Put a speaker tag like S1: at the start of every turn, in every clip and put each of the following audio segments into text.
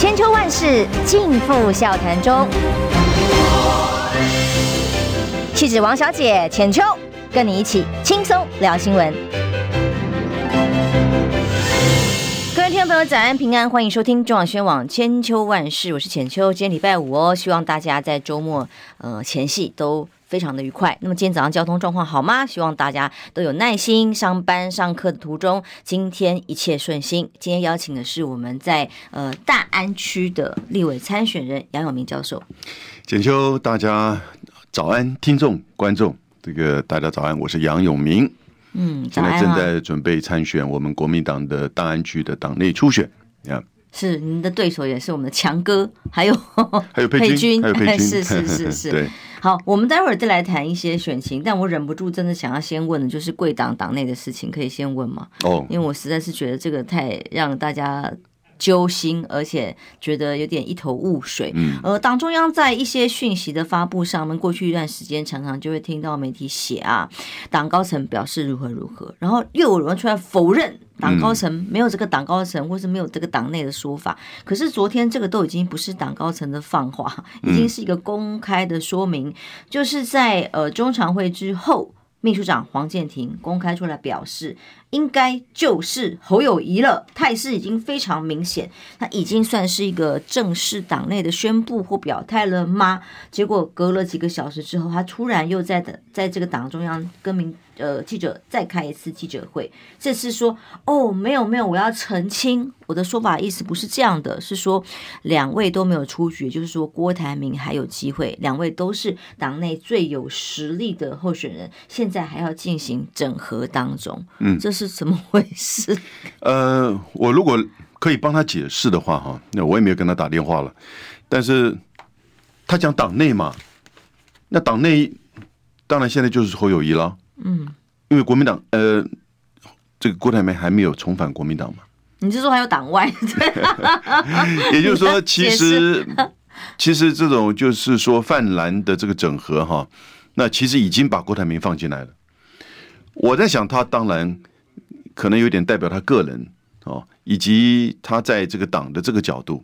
S1: 千秋万世尽付笑谈中。气质王小姐浅秋，跟你一起轻松聊新闻。各位听众朋友，早安平安，欢迎收听中广宣网千秋万世，我是浅秋。今天礼拜五哦，希望大家在周末呃前夕都非常的愉快。那么今天早上交通状况好吗？希望大家都有耐心上班上课的途中，今天一切顺心。今天邀请的是我们在呃大安区的立委参选人杨永明教授。
S2: 简秋，大家早安，听众观众，这个大家早安，我是杨永明。
S1: 嗯，
S2: 现在正在准备参选我们国民党的大安区的党内初选。Yeah.
S1: 是您的对手，也是我们的强哥，还有
S2: 还有佩君，还有佩君，
S1: 是是是是。对。好，我们待会儿再来谈一些选情，但我忍不住真的想要先问的，就是贵党党内的事情，可以先问吗？哦，因为我实在是觉得这个太让大家揪心，而且觉得有点一头雾水。嗯，呃，党中央在一些讯息的发布上我们，过去一段时间常常就会听到媒体写啊，党高层表示如何如何，然后又有人出来否认。党高层没有这个党高层，或是没有这个党内的说法。可是昨天这个都已经不是党高层的放话，已经是一个公开的说明，就是在呃中常会之后，秘书长黄建庭公开出来表示，应该就是侯友谊了，态势已经非常明显，他已经算是一个正式党内的宣布或表态了吗？结果隔了几个小时之后，他突然又在的在这个党中央跟民。呃，记者再开一次记者会，这次说哦，没有没有，我要澄清我的说法，意思不是这样的，是说两位都没有出局，就是说郭台铭还有机会，两位都是党内最有实力的候选人，现在还要进行整合当中，嗯，这是怎么回事？
S2: 呃，我如果可以帮他解释的话，哈，那我也没有跟他打电话了，但是他讲党内嘛，那党内当然现在就是侯友谊了。
S1: 嗯，
S2: 因为国民党呃，这个郭台铭还没有重返国民党嘛？
S1: 你是说还有党外？
S2: 也就是说，其实其实这种就是说泛蓝的这个整合哈，那其实已经把郭台铭放进来了。我在想，他当然可能有点代表他个人哦，以及他在这个党的这个角度，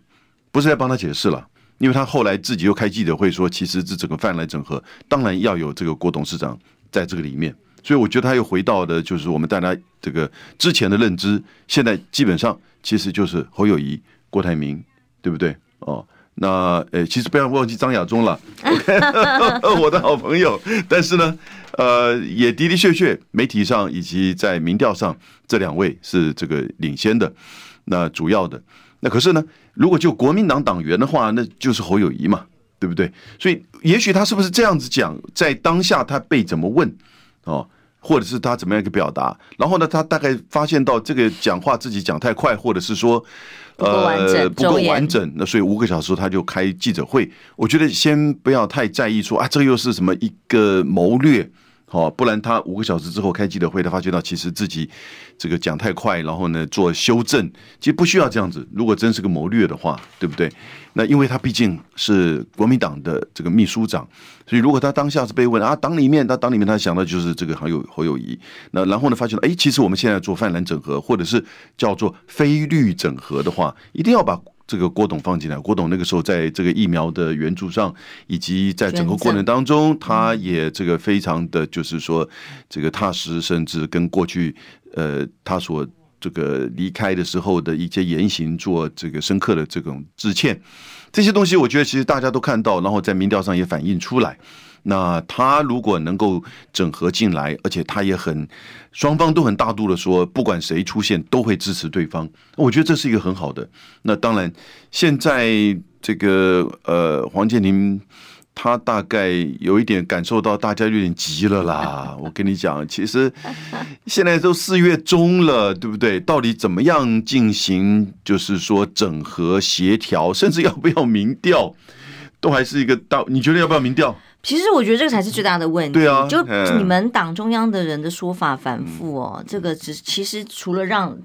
S2: 不是在帮他解释了，因为他后来自己又开记者会说，其实这整个泛蓝整合当然要有这个郭董事长在这个里面。所以我觉得他又回到的，就是我们大家这个之前的认知，现在基本上其实就是侯友谊、郭台铭，对不对？哦，那呃，其实不要忘记张亚中了，OK，我的好朋友。但是呢，呃，也的的确确，媒体上以及在民调上，这两位是这个领先的，那主要的。那可是呢，如果就国民党党员的话，那就是侯友谊嘛，对不对？所以也许他是不是这样子讲，在当下他被怎么问，哦？或者是他怎么样一个表达，然后呢，他大概发现到这个讲话自己讲太快，或者是说，呃，不够完整，那所以五个小时他就开记者会。我觉得先不要太在意说啊，这个又是什么一个谋略。好，不然他五个小时之后开记者会，他发觉到其实自己这个讲太快，然后呢做修正，其实不需要这样子。如果真是个谋略的话，对不对？那因为他毕竟是国民党的这个秘书长，所以如果他当下是被问啊，党里面他党里面他想到就是这个还有侯友谊，那然后呢发觉到哎，其实我们现在做泛蓝整合，或者是叫做非绿整合的话，一定要把。这个郭董放进来，郭董那个时候在这个疫苗的援助上，以及在整个过程当中，他也这个非常的就是说这个踏实，甚至跟过去呃他所这个离开的时候的一些言行做这个深刻的这种致歉，这些东西我觉得其实大家都看到，然后在民调上也反映出来。那他如果能够整合进来，而且他也很双方都很大度的说，不管谁出现都会支持对方，我觉得这是一个很好的。那当然，现在这个呃黄健林他大概有一点感受到大家有点急了啦。我跟你讲，其实现在都四月中了，对不对？到底怎么样进行，就是说整合协调，甚至要不要民调，都还是一个大。你觉得要不要民调？
S1: 其实我觉得这个才是最大的问题。对啊，就你们党中央的人的说法反复哦，这个只其实除了让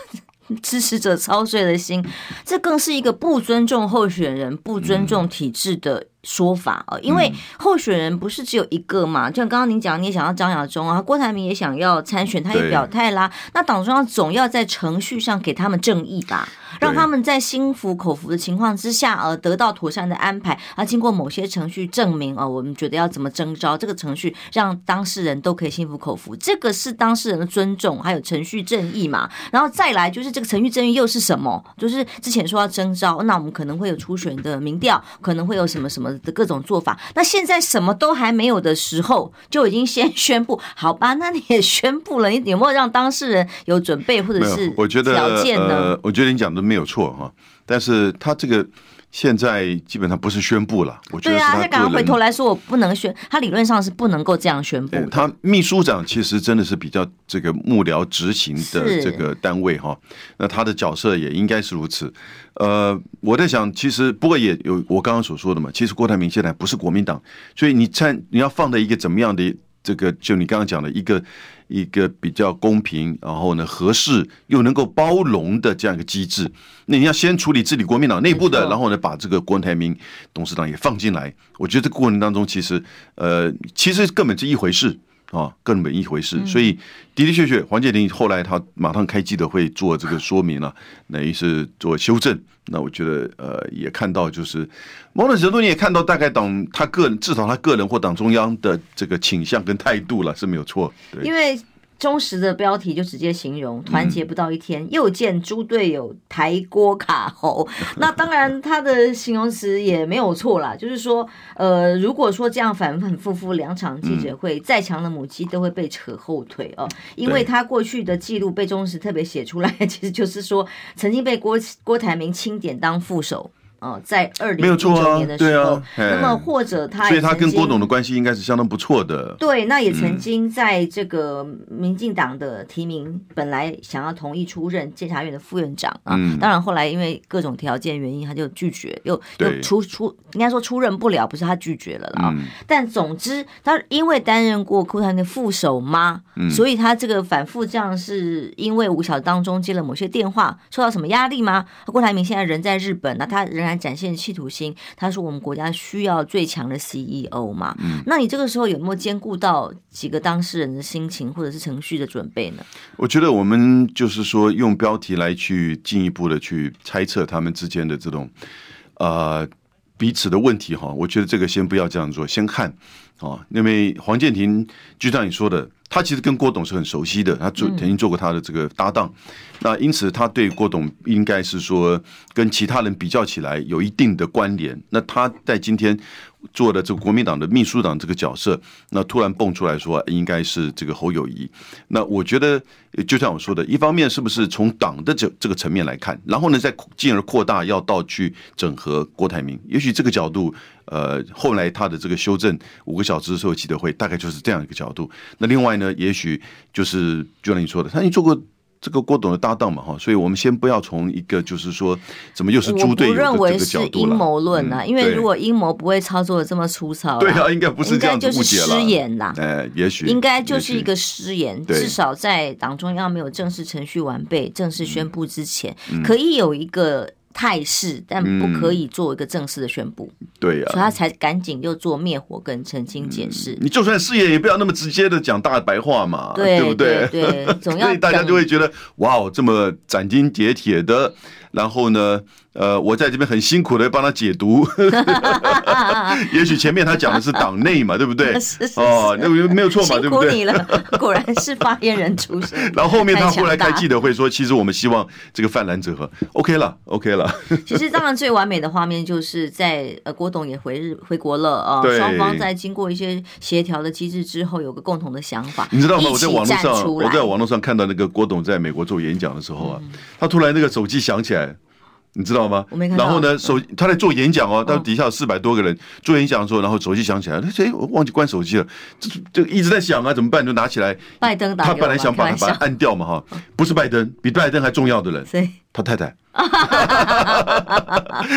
S1: 支持者操碎了心，这更是一个不尊重候选人、不尊重体制的说法啊，因为候选人不是只有一个嘛，就像刚刚您讲，你也想要张亚中啊，郭台铭也想要参选，他也表态啦。那党中央总要在程序上给他们正义吧，让他们在心服口服的情况之下，呃，得到妥善的安排。啊，经过某些程序证明，哦，我们觉得要怎么征召这个程序，让当事人都可以心服口服，这个是当事人的尊重，还有程序正义嘛。然后再来就是这个程序正义又是什么？就是之前说要征召，那我们可能会有初选的民调，可能会有什么什么。的各种做法，那现在什么都还没有的时候，就已经先 宣布，好吧？那你也宣布了，你有没有让当事人有准备或者是
S2: 我觉得条件呢？我觉得你讲的没有错哈，但是他这个。现在基本上不是宣布了，我觉得。
S1: 对啊，他刚刚回头来说，我不能宣，他理论上是不能够这样宣布。
S2: 他秘书长其实真的是比较这个幕僚执行的这个单位哈，那他的角色也应该是如此。呃，我在想，其实不过也有我刚刚所说的嘛，其实郭台铭现在不是国民党，所以你参你要放在一个怎么样的这个，就你刚刚讲的一个。一个比较公平，然后呢合适又能够包容的这样一个机制，那你要先处理治理国民党内部的，然后呢把这个郭台铭董事长也放进来。我觉得这个过程当中，其实呃，其实根本是一回事。啊，根本一回事，所以的的确确，黄建林后来他马上开记者会做这个说明了，等于是做修正。那我觉得呃，也看到就是某种程度你也看到大概党他个人至少他个人或党中央的这个倾向跟态度了是没有错，对，
S1: 因为。中时的标题就直接形容团结不到一天，又见猪队友抬锅卡喉。那当然，他的形容词也没有错啦，就是说，呃，如果说这样反反复复两场记者会，再强的母鸡都会被扯后腿哦，因为他过去的记录被忠实特别写出来，其实就是说曾经被郭郭台铭钦点当副手。哦，在二零一九年的时候，那么或者他，
S2: 所以他跟郭董的关系应该是相当不错的。
S1: 对，那也曾经在这个民进党的提名，本来想要同意出任监察院的副院长啊，当然后来因为各种条件原因，他就拒绝，又又出出，应该说出任不了，不是他拒绝了啦。但总之，他因为担任过库台铭的副手嘛，所以他这个反复这样，是因为五小当中接了某些电话，受到什么压力吗？郭台铭现在人在日本，那他仍然。展现企图心，他说我们国家需要最强的 CEO 嘛？嗯，那你这个时候有没有兼顾到几个当事人的心情或者是程序的准备呢？
S2: 我觉得我们就是说用标题来去进一步的去猜测他们之间的这种呃彼此的问题哈。我觉得这个先不要这样做，先看啊，因为黄建庭就像你说的。他其实跟郭董是很熟悉的，他做曾经做过他的这个搭档，那因此他对郭董应该是说跟其他人比较起来有一定的关联。那他在今天。做的这个国民党的秘书长这个角色，那突然蹦出来说应该是这个侯友谊，那我觉得就像我说的，一方面是不是从党的这这个层面来看，然后呢再进而扩大要到去整合郭台铭，也许这个角度，呃，后来他的这个修正五个小时的时候记者会大概就是这样一个角度。那另外呢，也许就是就像你说的，他已经做过。这个郭董的搭档嘛，哈，所以我们先不要从一个就是说，怎么又是猪队友的这个角度了。
S1: 阴谋论啊，因为如果阴谋不会操作的这么粗糙，
S2: 对啊，应该不是这样子
S1: 误解了。失言啦，
S2: 哎，也许
S1: 应该就是一个失言，至少在党中央没有正式程序完备、正式宣布之前，可以有一个。态势，但不可以做一个正式的宣布。
S2: 嗯、对呀、啊，
S1: 所以他才赶紧又做灭火跟澄清解释、嗯。
S2: 你就算事业，也不要那么直接的讲大白话嘛，对，对不对？
S1: 对，总要
S2: 所以大家就会觉得，哇哦，这么斩钉截铁的。然后呢，呃，我在这边很辛苦的帮他解读，也许前面他讲的是党内嘛，对不对？
S1: 是是是
S2: 哦，那没有错嘛，对不对？
S1: 辛苦你了，果然是发言人出身。
S2: 然后后面他后来开记者会说，其实我们希望这个泛蓝整合，OK 了，OK 了。
S1: 其实当然最完美的画面就是在呃郭董也回日回国了啊，呃、双方在经过一些协调的机制之后，有个共同的想法。
S2: 你知道吗？我在网络上，我在网络上看到那个郭董在美国做演讲的时候啊，嗯、他突然那个手机响起来。你知道吗？然后呢，手他在做演讲哦，到底下有四百多个人做演讲的时候，然后手机响起来，他哎，我忘记关手机了，这就一直在响啊，怎么办？就拿起来。
S1: 拜登打，
S2: 他本来想把它把它按掉嘛，哈，不是拜登，比拜登还重要的人，他太太。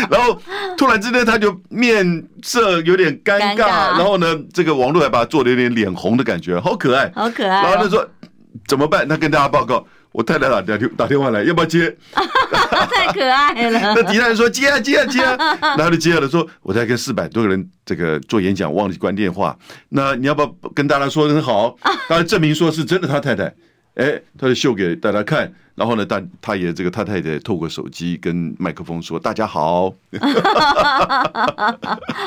S2: 然后突然之间他就面色有点尴尬，然后呢，这个网络还把他做的有点脸红的感觉，好可爱，
S1: 好可爱。
S2: 然后他说怎么办？他跟大家报告。我太太打打电打电话来，要不要接？
S1: 太可爱了。
S2: 那其他人说接啊接啊接啊，然后就接了，说我在跟四百多个人这个做演讲，忘记关电话。那你要不要跟大家说很好？大家证明说是真的，他太太。哎，他就秀给大家看，然后呢，大他也这个他太太透过手机跟麦克风说：“大家好。”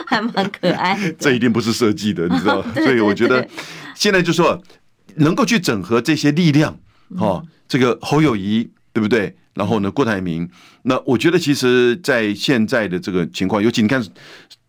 S1: 还蛮可爱。
S2: 这一定不是设计的，你知道？所以我觉得现在就说能够去整合这些力量，哈，这个侯友谊对不对？然后呢，郭台铭，那我觉得其实，在现在的这个情况，尤其你看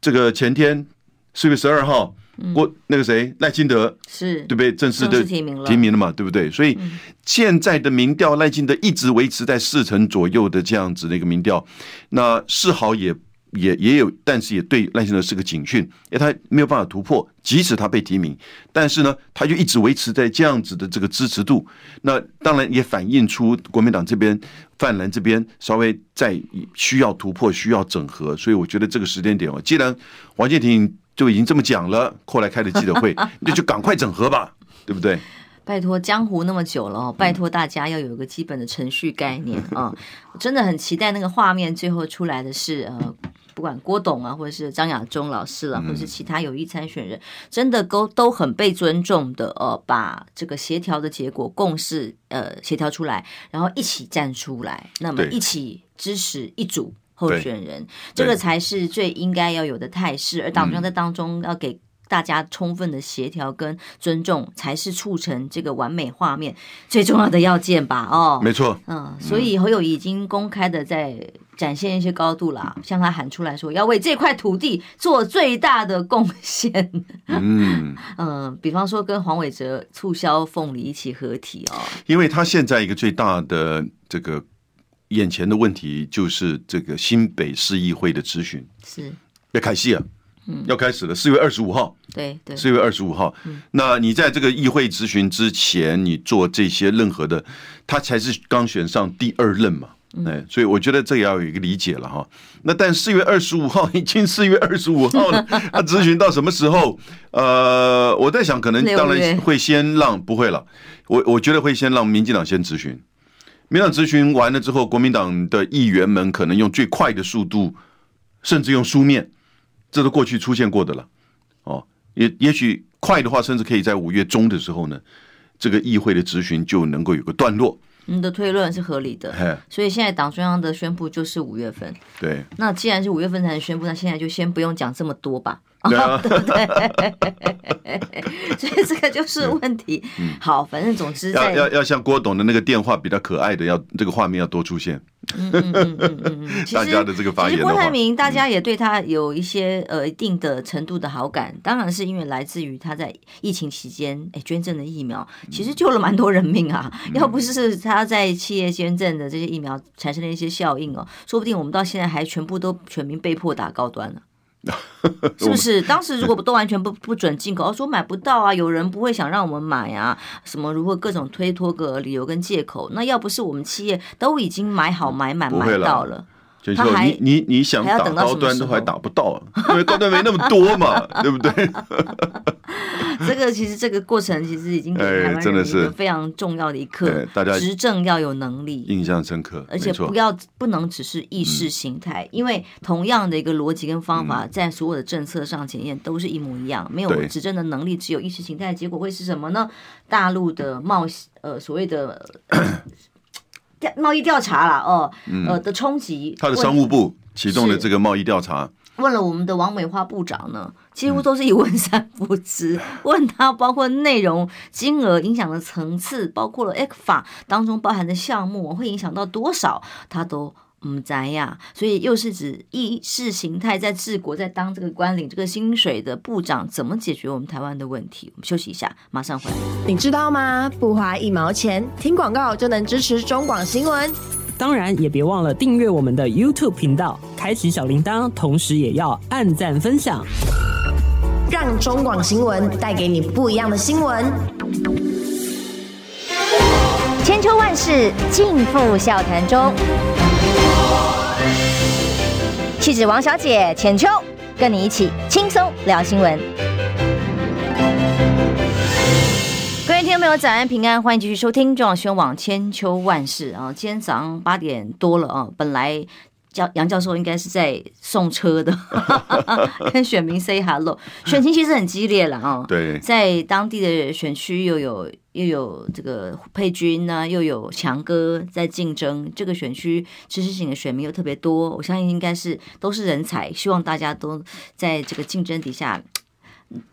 S2: 这个前天四月十二号。郭那个谁赖清德是对不对？正式的提名了，提名了嘛，对不对？所以现在的民调，赖清德一直维持在四成左右的这样子的一个民调，那丝毫也也也有，但是也对赖清德是个警讯，因为他没有办法突破，即使他被提名，但是呢，他就一直维持在这样子的这个支持度。那当然也反映出国民党这边泛蓝这边稍微在需要突破，需要整合。所以我觉得这个时间点哦，既然王建廷。就已经这么讲了，后来开的记者会，那就赶快整合吧，对不对？
S1: 拜托，江湖那么久了，拜托大家要有一个基本的程序概念啊！我 真的很期待那个画面最后出来的是呃，不管郭董啊，或者是张亚中老师了，或者是其他有意参选人，真的都都很被尊重的呃，把这个协调的结果共识呃协调出来，然后一起站出来，那么一起支持一组。候选人，这个才是最应该要有的态势，而党中央在当中要给大家充分的协调跟尊重，才是促成这个完美画面最重要的要件吧？哦，
S2: 没错，
S1: 嗯，所以侯友宜已经公开的在展现一些高度啦，向他喊出来说要为这块土地做最大的贡献。嗯 嗯，比方说跟黄伟哲促销凤梨一起合体哦，
S2: 因为他现在一个最大的这个。眼前的问题就是这个新北市议会的咨询是要开戏啊，嗯，要开始了，四月二十五号，
S1: 对对，
S2: 四月二十五号。那你在这个议会咨询之前，你做这些任何的，他才是刚选上第二任嘛，哎，所以我觉得这也要有一个理解了哈。那但四月二十五号已经四月二十五号了，他咨询到什么时候？呃，我在想，可能当然会先让不会了，我我觉得会先让民进党先咨询。民党咨询完了之后，国民党的议员们可能用最快的速度，甚至用书面，这都过去出现过的了。哦，也也许快的话，甚至可以在五月中的时候呢，这个议会的质询就能够有个段落。
S1: 你的推论是合理的，所以现在党中央的宣布就是五月份。
S2: 对，
S1: 那既然是五月份才能宣布，那现在就先不用讲这么多吧。对啊，对不对？所以这个就是问题。好，反正总之
S2: 要要要像郭董的那个电话比较可爱的，要这个画面要多出现。嗯嗯嗯嗯嗯，大家的这个发言，其实
S1: 郭台铭大家也对他有一些呃一定的程度的好感，当然是因为来自于他在疫情期间哎捐赠的疫苗，其实救了蛮多人命啊。要不是他在企业捐赠的这些疫苗产生了一些效应哦，说不定我们到现在还全部都全民被迫打高端了。是不是？当时如果都完全不不准进口，说买不到啊，有人不会想让我们买啊，什么如何各种推脱个理由跟借口，那要不是我们企业都已经买好买满买到了。
S2: 你你你想打高端都还打不到，因为高端没那么多嘛，对不对？
S1: 这个其实这个过程其实已经给台湾人一个非常重要的一课，大家执政要有能力，
S2: 印象深刻，
S1: 而且不要不能只是意识形态，因为同样的一个逻辑跟方法，在所有的政策上检验都是一模一样，没有执政的能力，只有意识形态，结果会是什么呢？大陆的冒呃所谓的。贸易调查啦哦，呃的冲击，
S2: 他的商务部启动了这个贸易调查，
S1: 问了我们的王美花部长呢，几乎都是一问三不知，问他包括内容、金额、影响的层次，包括了 ECFA 当中包含的项目会影响到多少，他都。嗯，宅呀？所以又是指意识形态在治国，在当这个官领这个薪水的部长，怎么解决我们台湾的问题？我们休息一下，马上回来。
S3: 你知道吗？不花一毛钱，听广告就能支持中广新闻。
S4: 当然，也别忘了订阅我们的 YouTube 频道，开启小铃铛，同时也要按赞分享，
S3: 让中广新闻带给你不一样的新闻。
S5: 千秋万世尽付笑谈中。气质王小姐浅秋，跟你一起轻松聊新闻。
S1: 各位听众朋友早安平安，欢迎继续收听中央新闻网千秋万事啊！今天早上八点多了啊，本来教杨教授应该是在送车的，跟选民 say hello。选情其实很激烈了啊，
S2: 对，
S1: 在当地的选区又有又有这个佩君呢，又有强哥在竞争，这个选区知识型的选民又特别多，我相信应该是都是人才，希望大家都在这个竞争底下。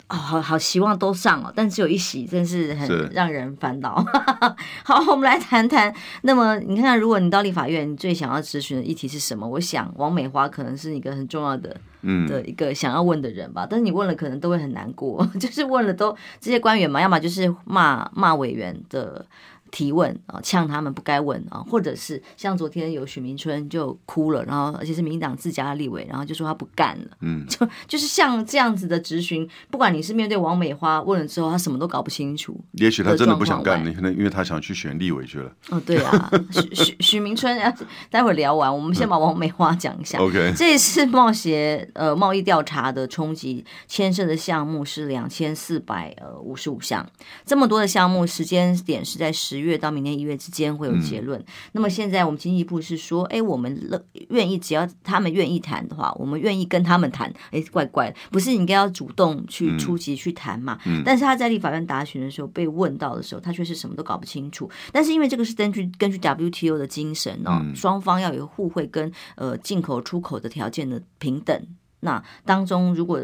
S1: 哦，好好希望都上哦，但只有一席，真是很让人烦恼。好，我们来谈谈。那么，你看看，如果你到立法院，你最想要咨询的议题是什么？我想，王美花可能是一个很重要的，嗯，的一个想要问的人吧。但是你问了，可能都会很难过，就是问了都这些官员嘛，要么就是骂骂委员的。提问啊，呛他们不该问啊，或者是像昨天有许明春就哭了，然后而且是民进党自家的立委，然后就说他不干了，嗯，就就是像这样子的质询，不管你是面对王美花问了之后，他什么都搞不清楚，
S2: 也许他真的不想干，你可能因为他想去选立委去了。
S1: 哦，对啊，许许许明春，待会儿聊完，我们先把王美花讲一下。
S2: OK，嗯，
S1: 这次贸协呃贸易调查的冲击牵涉的项目是两千四百呃五十五项，这么多的项目，时间点是在十。十月到明年一月之间会有结论。嗯、那么现在我们经济部是说，哎，我们乐愿意，只要他们愿意谈的话，我们愿意跟他们谈。哎，怪怪的，不是你应该要主动去出击去谈嘛？嗯、但是他在立法院答询的时候被问到的时候，他却是什么都搞不清楚。但是因为这个是根据根据 WTO 的精神哦，嗯、双方要有互惠跟呃进口出口的条件的平等。那当中如果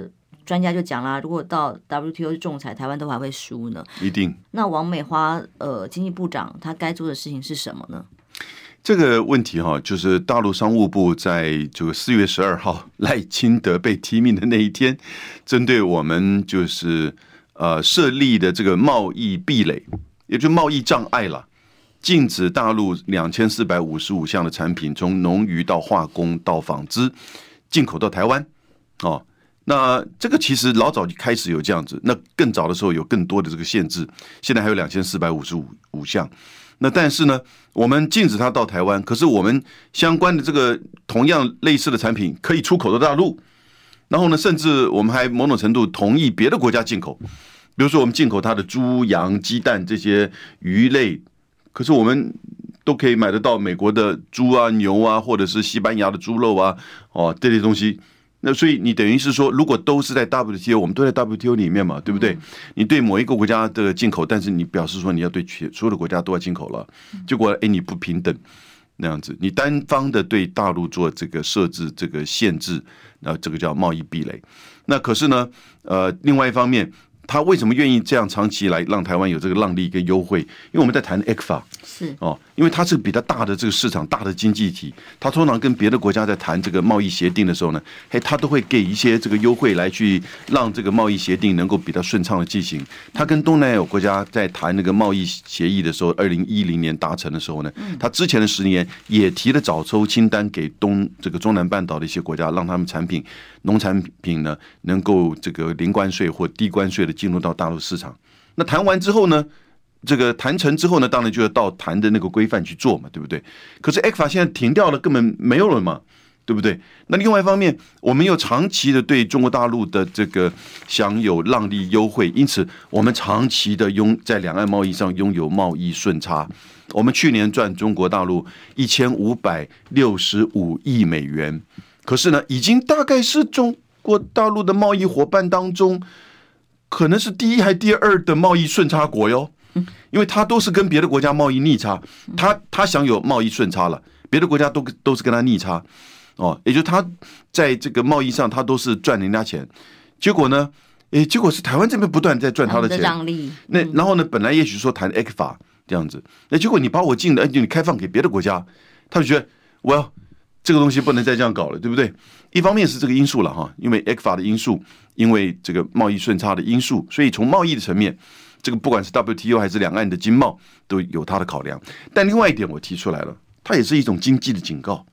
S1: 专家就讲啦，如果到 WTO 仲裁，台湾都还会输呢？
S2: 一定。
S1: 那王美花呃，经济部长他该做的事情是什么呢？
S2: 这个问题哈，就是大陆商务部在这个四月十二号 赖清德被提名的那一天，针对我们就是呃设立的这个贸易壁垒，也就贸易障碍了，禁止大陆两千四百五十五项的产品，从农渔到化工到纺织进口到台湾哦。那这个其实老早就开始有这样子，那更早的时候有更多的这个限制，现在还有两千四百五十五五项。那但是呢，我们禁止它到台湾，可是我们相关的这个同样类似的产品可以出口到大陆，然后呢，甚至我们还某种程度同意别的国家进口，比如说我们进口它的猪、羊、鸡蛋这些鱼类，可是我们都可以买得到美国的猪啊、牛啊，或者是西班牙的猪肉啊，哦这些东西。那所以你等于是说，如果都是在 WTO，我们都在 WTO 里面嘛，对不对？你对某一个国家的进口，但是你表示说你要对全所有的国家都要进口了，结果哎你不平等那样子，你单方的对大陆做这个设置、这个限制，那这个叫贸易壁垒。那可是呢，呃，另外一方面。他为什么愿意这样长期来让台湾有这个让利跟优惠？因为我们在谈 ECFA
S1: 是
S2: 哦，因为它是比较大的这个市场，大的经济体，它通常跟别的国家在谈这个贸易协定的时候呢，嘿，他都会给一些这个优惠来去让这个贸易协定能够比较顺畅的进行。他跟东南亚国家在谈那个贸易协议的时候，二零一零年达成的时候呢，他之前的十年也提了早抽清单给东这个中南半岛的一些国家，让他们产品农产品呢能够这个零关税或低关税的。进入到大陆市场，那谈完之后呢？这个谈成之后呢，当然就要到谈的那个规范去做嘛，对不对？可是 ECFA 现在停掉了，根本没有了嘛，对不对？那另外一方面，我们又长期的对中国大陆的这个享有让利优惠，因此我们长期的拥在两岸贸易上拥有贸易顺差。我们去年赚中国大陆一千五百六十五亿美元，可是呢，已经大概是中国大陆的贸易伙伴当中。可能是第一还第二的贸易顺差国哟，因为他都是跟别的国家贸易逆差，他他享有贸易顺差了，别的国家都都是跟他逆差，哦，也就是他在这个贸易上他都是赚人家钱，结果呢，诶，结果是台湾这边不断在赚他的钱，那然后呢，本来也许说谈 ECFA 这样子，那结果你把我禁了，你开放给别的国家，他就觉得我要。这个东西不能再这样搞了，对不对？一方面是这个因素了哈，因为 ECFA 的因素，因为这个贸易顺差的因素，所以从贸易的层面，这个不管是 WTO 还是两岸的经贸都有它的考量。但另外一点我提出来了，它也是一种经济的警告，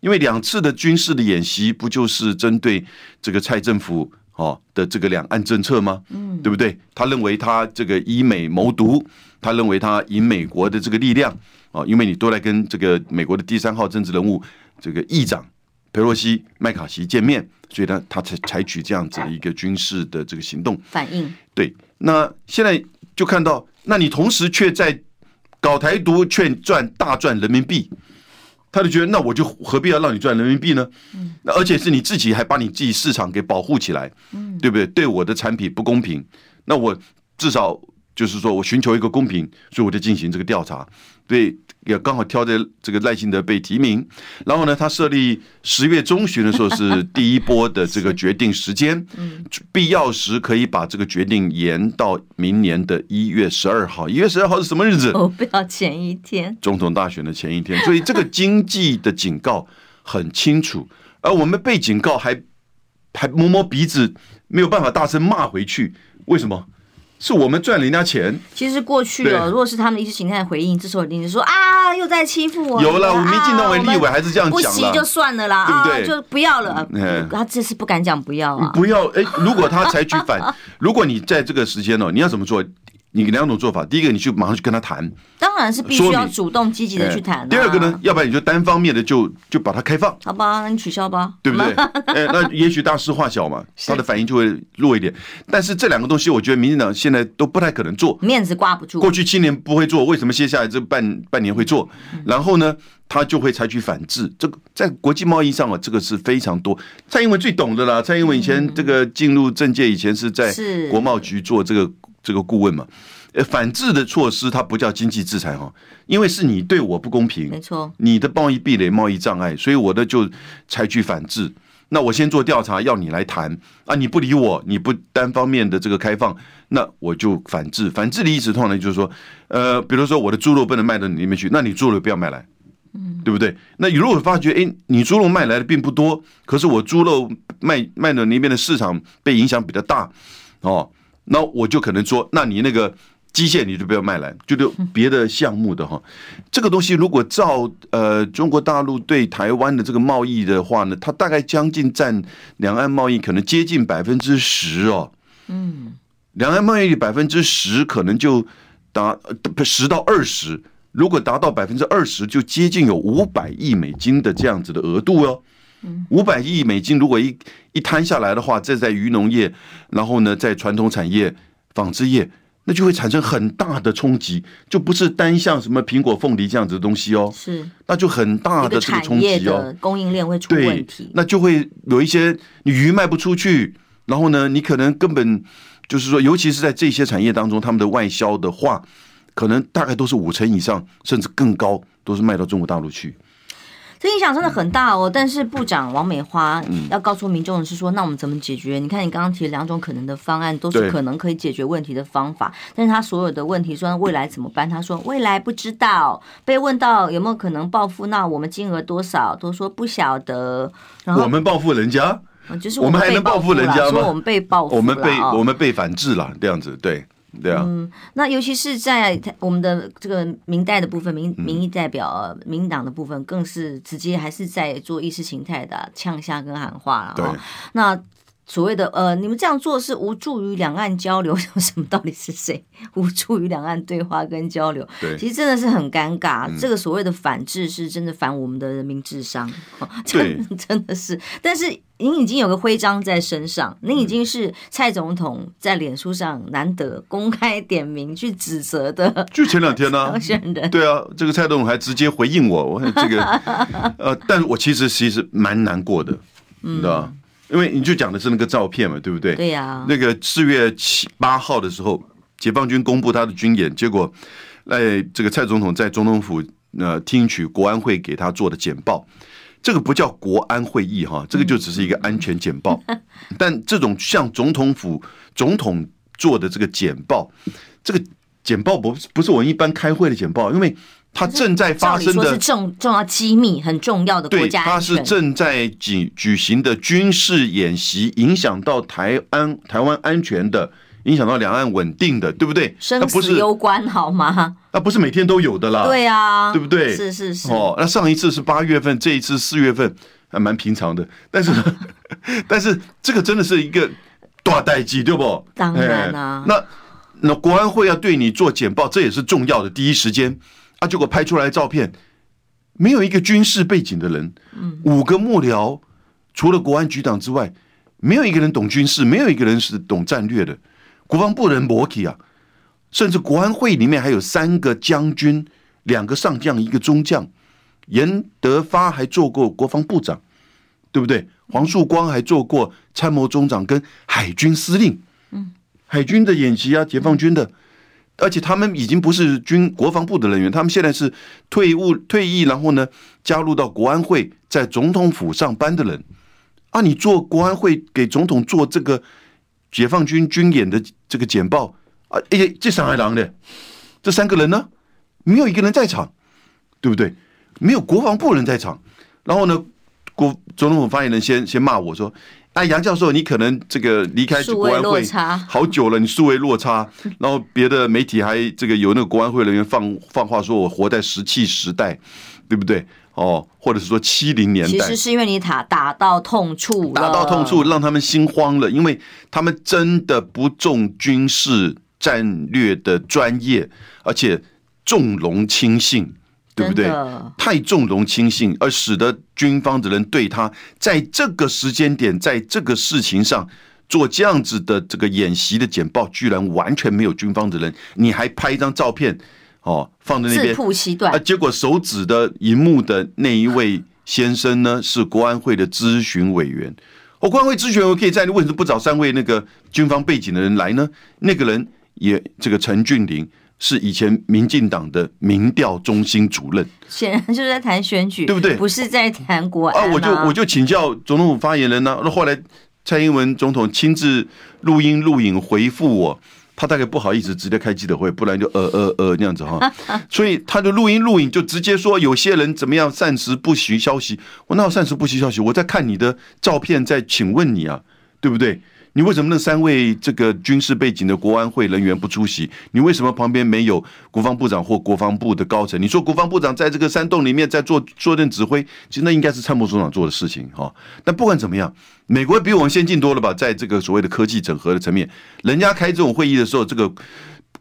S2: 因为两次的军事的演习不就是针对这个蔡政府哦的这个两岸政策吗？嗯，对不对？他认为他这个以美谋独，他认为他以美国的这个力量啊，因为你都来跟这个美国的第三号政治人物。这个议长佩洛西、麦卡锡见面，所以呢，他才采取这样子的一个军事的这个行动
S1: 反应。
S2: 对，那现在就看到，那你同时却在搞台独，却赚大赚人民币，他就觉得，那我就何必要让你赚人民币呢？嗯，那而且是你自己还把你自己市场给保护起来，嗯，对不对？对我的产品不公平，那我至少。就是说我寻求一个公平，所以我就进行这个调查。对，也刚好挑在这个赖清德被提名，然后呢，他设立十月中旬的时候是第一波的这个决定时间，必要时可以把这个决定延到明年的一月十二号。一月十二号是什么日子？
S1: 投票前一天，
S2: 总统大选的前一天。所以这个经济的警告很清楚，而我们被警告还还摸摸鼻子，没有办法大声骂回去，为什么？是我们赚人家钱。
S1: 其实过去哦，如果是他们意识形态的回应，这时候一定是说啊，又在欺负我。
S2: 有了，我们民进党为立委还是这样讲了，不
S1: 行就算了啦，
S2: 对不对？
S1: 就不要了。他这次不敢讲不要啊，
S2: 不要。哎，如果他采取反，如果你在这个时间哦，你要怎么做？你两种做法，第一个你就马上去跟他谈，
S1: 当然是必须要主动积极的去谈，啊。
S2: 第二个呢，要不然你就单方面的就就把它开放，
S1: 好吧？那你取消吧，
S2: 对不对？哎，那也许大事化小嘛，他的反应就会弱一点。但是这两个东西，我觉得民进党现在都不太可能做，
S1: 面子挂不住。
S2: 过去七年不会做，为什么接下来这半半年会做？然后呢，他就会采取反制。这个在国际贸易上啊，这个是非常多。蔡英文最懂的啦，蔡英文以前这个进入政界以前是在国贸局做这个。这个顾问嘛，呃，反制的措施它不叫经济制裁哈，因为是你对我不公平，
S1: 没错，
S2: 你的贸易壁垒、贸易障碍，所以我的就采取反制。那我先做调查，要你来谈啊，你不理我，你不单方面的这个开放，那我就反制。反制的意思通常，就是说，呃，比如说我的猪肉不能卖到你那边去，那你猪肉不要卖来，嗯，对不对？那如果发觉，哎，你猪肉卖来的并不多，可是我猪肉卖卖到那边的市场被影响比较大，哦。那我就可能说，那你那个机械你就不要卖来，就就别的项目的哈。这个东西如果照呃中国大陆对台湾的这个贸易的话呢，它大概将近占两岸贸易可能接近百分之十哦。嗯，两岸贸易百分之十可能就达十到二十，如果达到百分之二十，就接近有五百亿美金的这样子的额度哦。五百亿美金，如果一一摊下来的话，这在渔农业，然后呢，在传统产业、纺织业，那就会产生很大的冲击，就不是单像什么苹果、凤梨这样子的东西哦，是，那就很大的这个冲击哦，
S1: 供应链会出问题，
S2: 那就会有一些你鱼卖不出去，然后呢，你可能根本就是说，尤其是在这些产业当中，他们的外销的话，可能大概都是五成以上，甚至更高，都是卖到中国大陆去。
S1: 这影响真的很大哦，但是部长王美花要告诉民众的是说，那我们怎么解决？你看你刚刚提两种可能的方案，都是可能可以解决问题的方法，但是他所有的问题说未来怎么办？他说未来不知道。被问到有没有可能报复，那我们金额多少？都说不晓得。然后
S2: 我们报复人家，
S1: 就是
S2: 我们还能报复人家吗？
S1: 说我们被报复，
S2: 我们被我们被反制了，这样子对。对啊，
S1: 嗯，那尤其是在我们的这个明代的部分，民民意代表、民党的部分，更是直接还是在做意识形态的呛下跟喊话了。对，那。所谓的呃，你们这样做是无助于两岸交流，什么？到底是谁 无助于两岸对话跟交流？对，其实真的是很尴尬。嗯、这个所谓的反制是真的反我们的人民智商，真的真的是。但是您已经有个徽章在身上，您已经是蔡总统在脸书上难得公开点名去指责的。
S2: 就前两天呢、啊，对啊，这个蔡总统还直接回应我，我这个呃，但我其实其实蛮难过的，你，知道因为你就讲的是那个照片嘛，对不对？
S1: 对呀、啊。
S2: 那个四月七八号的时候，解放军公布他的军演，结果，哎，这个蔡总统在总统府呃听取国安会给他做的简报，这个不叫国安会议哈，这个就只是一个安全简报。嗯、但这种像总统府总统做的这个简报，这个简报不不是我们一般开会的简报，因为。它正在发生的，
S1: 是重重要机密，很重要的国家。
S2: 对，它是正在举举行的军事演习，影响到台湾台湾安全的，影响到两岸稳定的，对不对？
S1: 生死攸关，好吗？
S2: 那不是每天都有的啦。
S1: 对啊，
S2: 对不对？
S1: 是是是。
S2: 哦，那上一次是八月份，这一次四月份还蛮平常的，但是 但是这个真的是一个大代机，对不？
S1: 当然啊。
S2: 那那国安会要对你做简报，这也是重要的，第一时间。他结果拍出来的照片，没有一个军事背景的人，嗯五个幕僚，除了国安局长之外，没有一个人懂军事，没有一个人是懂战略的。国防部人摩 k 啊，甚至国安会里面还有三个将军，两个上将，一个中将。严德发还做过国防部长，对不对？黄树光还做过参谋总长跟海军司令。嗯，海军的演习啊，解放军的，而且他们已经不是军国防部的人员，他们现在是退伍退役，然后呢加入到国安会，在总统府上班的人。啊，你做国安会给总统做这个解放军军演的这个简报啊？哎，这上海狼的这三个人呢，没有一个人在场，对不对？没有国防部人在场，然后呢，国总统府发言人先先骂我说：“哎，杨教授，你可能这个离开国安会好久了，你数位落差。”然后别的媒体还这个有那个国安会人员放放话说：“我活在石器时代，对不对？”哦，或者是说七零年代，
S1: 其实是因为你打打到痛处，
S2: 打到痛处，让他们心慌了，因为他们真的不重军事战略的专业，而且重容轻信。对不对？太重容轻信，而使得军方的人对他在这个时间点，在这个事情上做这样子的这个演习的简报，居然完全没有军方的人，你还拍一张照片哦，放在那
S1: 边。
S2: 啊，结果手指的荧幕的那一位先生呢，是国安会的咨询委员。我、哦、国安会咨询委员可以在，你为什么不找三位那个军方背景的人来呢？那个人也这个陈俊霖。是以前民进党的民调中心主任，
S1: 显然就是在谈选举，
S2: 对不对？
S1: 不是在谈国安
S2: 啊！我就我就请教总统府发言人呢、啊。那后来蔡英文总统亲自录音录影回复我，他大概不好意思直接开记者会，不然就呃呃呃那样子哈。所以他的录音录影就直接说有些人怎么样暂时不实消息。我那有暂时不实消息？我在看你的照片，在请问你啊，对不对？你为什么那三位这个军事背景的国安会人员不出席？你为什么旁边没有国防部长或国防部的高层？你说国防部长在这个山洞里面在做坐镇指挥，其实那应该是参谋总长做的事情哈。但不管怎么样，美国比我们先进多了吧？在这个所谓的科技整合的层面，人家开这种会议的时候，这个。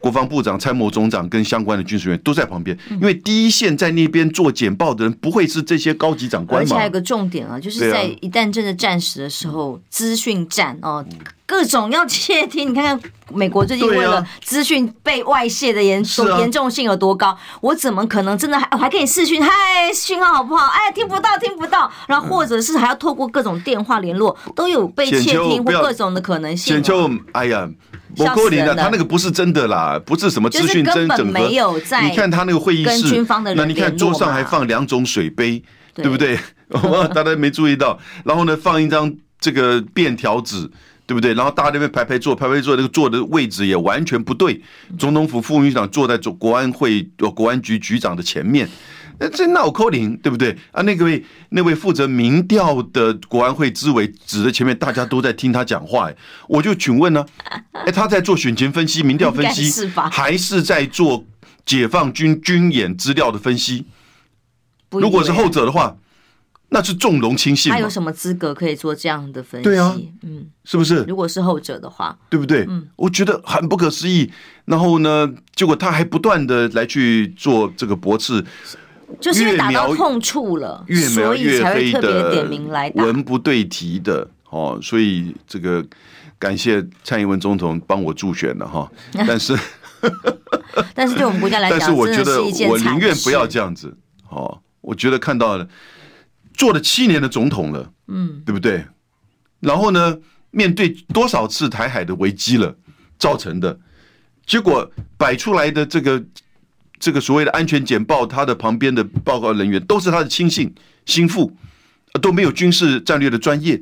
S2: 国防部长、参谋总长跟相关的军事人员都在旁边，因为第一线在那边做简报的人不会是这些高级长官嘛。
S1: 而且还有个重点啊，就是在一旦真的战时的时候，资讯战哦，各种要窃听。你看看美国最近为了资讯被外泄的严重严重性有多高，我怎么可能真的还我还可以视讯？嗨，讯号好不好？哎，听不到，听不到。然后或者是还要透过各种电话联络，都有被窃听或各种的可能性。
S2: 就哎呀。我过林的，他那个不是真的啦，不是什么资讯真整合。你看他那个会议室，那你看桌上还放两种水杯，对不对？大家没注意到。然后呢，放一张这个便条纸，对不对？然后大家那边排排坐，排排坐，那个坐的位置也完全不对。总统府副秘书长坐在国安会国安局局长的前面。那这闹扣零对不对啊？那个位那位负责民调的国安会支委指着前面，大家都在听他讲话。哎，我就请问呢，哎，他在做选情分析、民调分析，还是在做解放军军演资料的分析？如果是后者的话，那是重容轻信。
S1: 他有什么资格可以做这样的分析？
S2: 对啊，嗯，是不是？
S1: 如果是后者的话，
S2: 对不对？嗯，我觉得很不可思议。然后呢，结果他还不断的来去做这个驳斥。
S1: 就是因为打到痛处了，
S2: 越描越黑的，
S1: 点名来
S2: 文不对题的哦，所以这个感谢蔡英文总统帮我助选了哈。但是，
S1: 但是对我们国家来讲，
S2: 但是我觉得我宁愿不要这样子哦。我觉得看到了做了七年的总统了，嗯，对不对？然后呢，面对多少次台海的危机了造成的，结果摆出来的这个。这个所谓的安全简报，他的旁边的报告人员都是他的亲信心腹，都没有军事战略的专业，